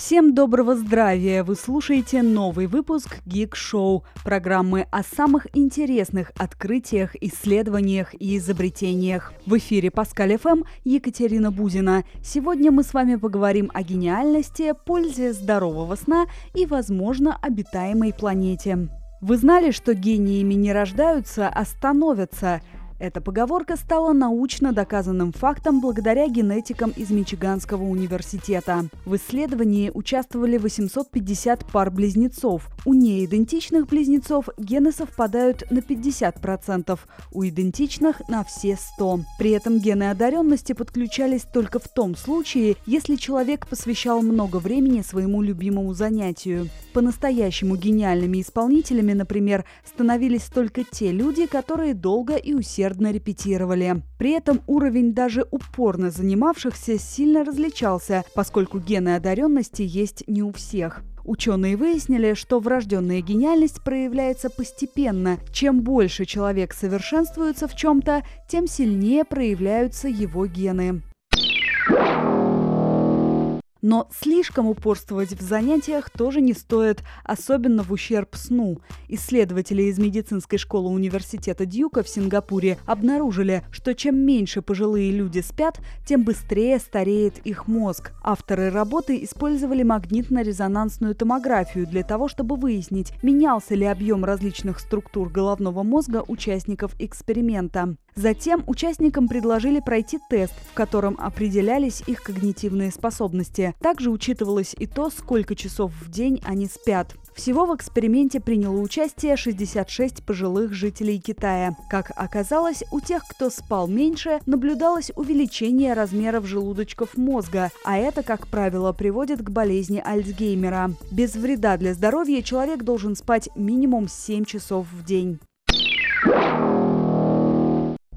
Всем доброго здравия! Вы слушаете новый выпуск Geek Show, программы о самых интересных открытиях, исследованиях и изобретениях. В эфире Паскаль ФМ Екатерина Бузина. Сегодня мы с вами поговорим о гениальности, пользе здорового сна и, возможно, обитаемой планете. Вы знали, что гениями не рождаются, а становятся – эта поговорка стала научно доказанным фактом благодаря генетикам из Мичиганского университета. В исследовании участвовали 850 пар близнецов. У неидентичных близнецов гены совпадают на 50%, у идентичных – на все 100. При этом гены одаренности подключались только в том случае, если человек посвящал много времени своему любимому занятию. По-настоящему гениальными исполнителями, например, становились только те люди, которые долго и усердно усердно репетировали. При этом уровень даже упорно занимавшихся сильно различался, поскольку гены одаренности есть не у всех. Ученые выяснили, что врожденная гениальность проявляется постепенно. Чем больше человек совершенствуется в чем-то, тем сильнее проявляются его гены. Но слишком упорствовать в занятиях тоже не стоит, особенно в ущерб сну. Исследователи из медицинской школы университета Дьюка в Сингапуре обнаружили, что чем меньше пожилые люди спят, тем быстрее стареет их мозг. Авторы работы использовали магнитно-резонансную томографию для того, чтобы выяснить, менялся ли объем различных структур головного мозга участников эксперимента. Затем участникам предложили пройти тест, в котором определялись их когнитивные способности. Также учитывалось и то, сколько часов в день они спят. Всего в эксперименте приняло участие 66 пожилых жителей Китая. Как оказалось, у тех, кто спал меньше, наблюдалось увеличение размеров желудочков мозга, а это, как правило, приводит к болезни Альцгеймера. Без вреда для здоровья человек должен спать минимум 7 часов в день.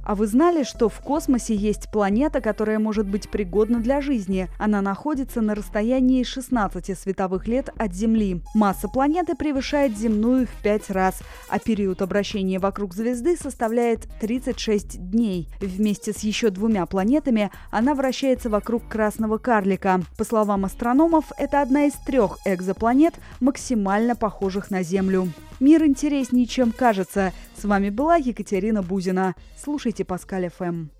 А вы знали, что в космосе есть планета, которая может быть пригодна для жизни? Она находится на расстоянии 16 световых лет от Земли. Масса планеты превышает земную в 5 раз, а период обращения вокруг звезды составляет 36 дней. Вместе с еще двумя планетами она вращается вокруг красного карлика. По словам астрономов, это одна из трех экзопланет, максимально похожих на Землю. Мир интереснее, чем кажется. С вами была Екатерина Бузина. Слушайте Паскаль ФМ.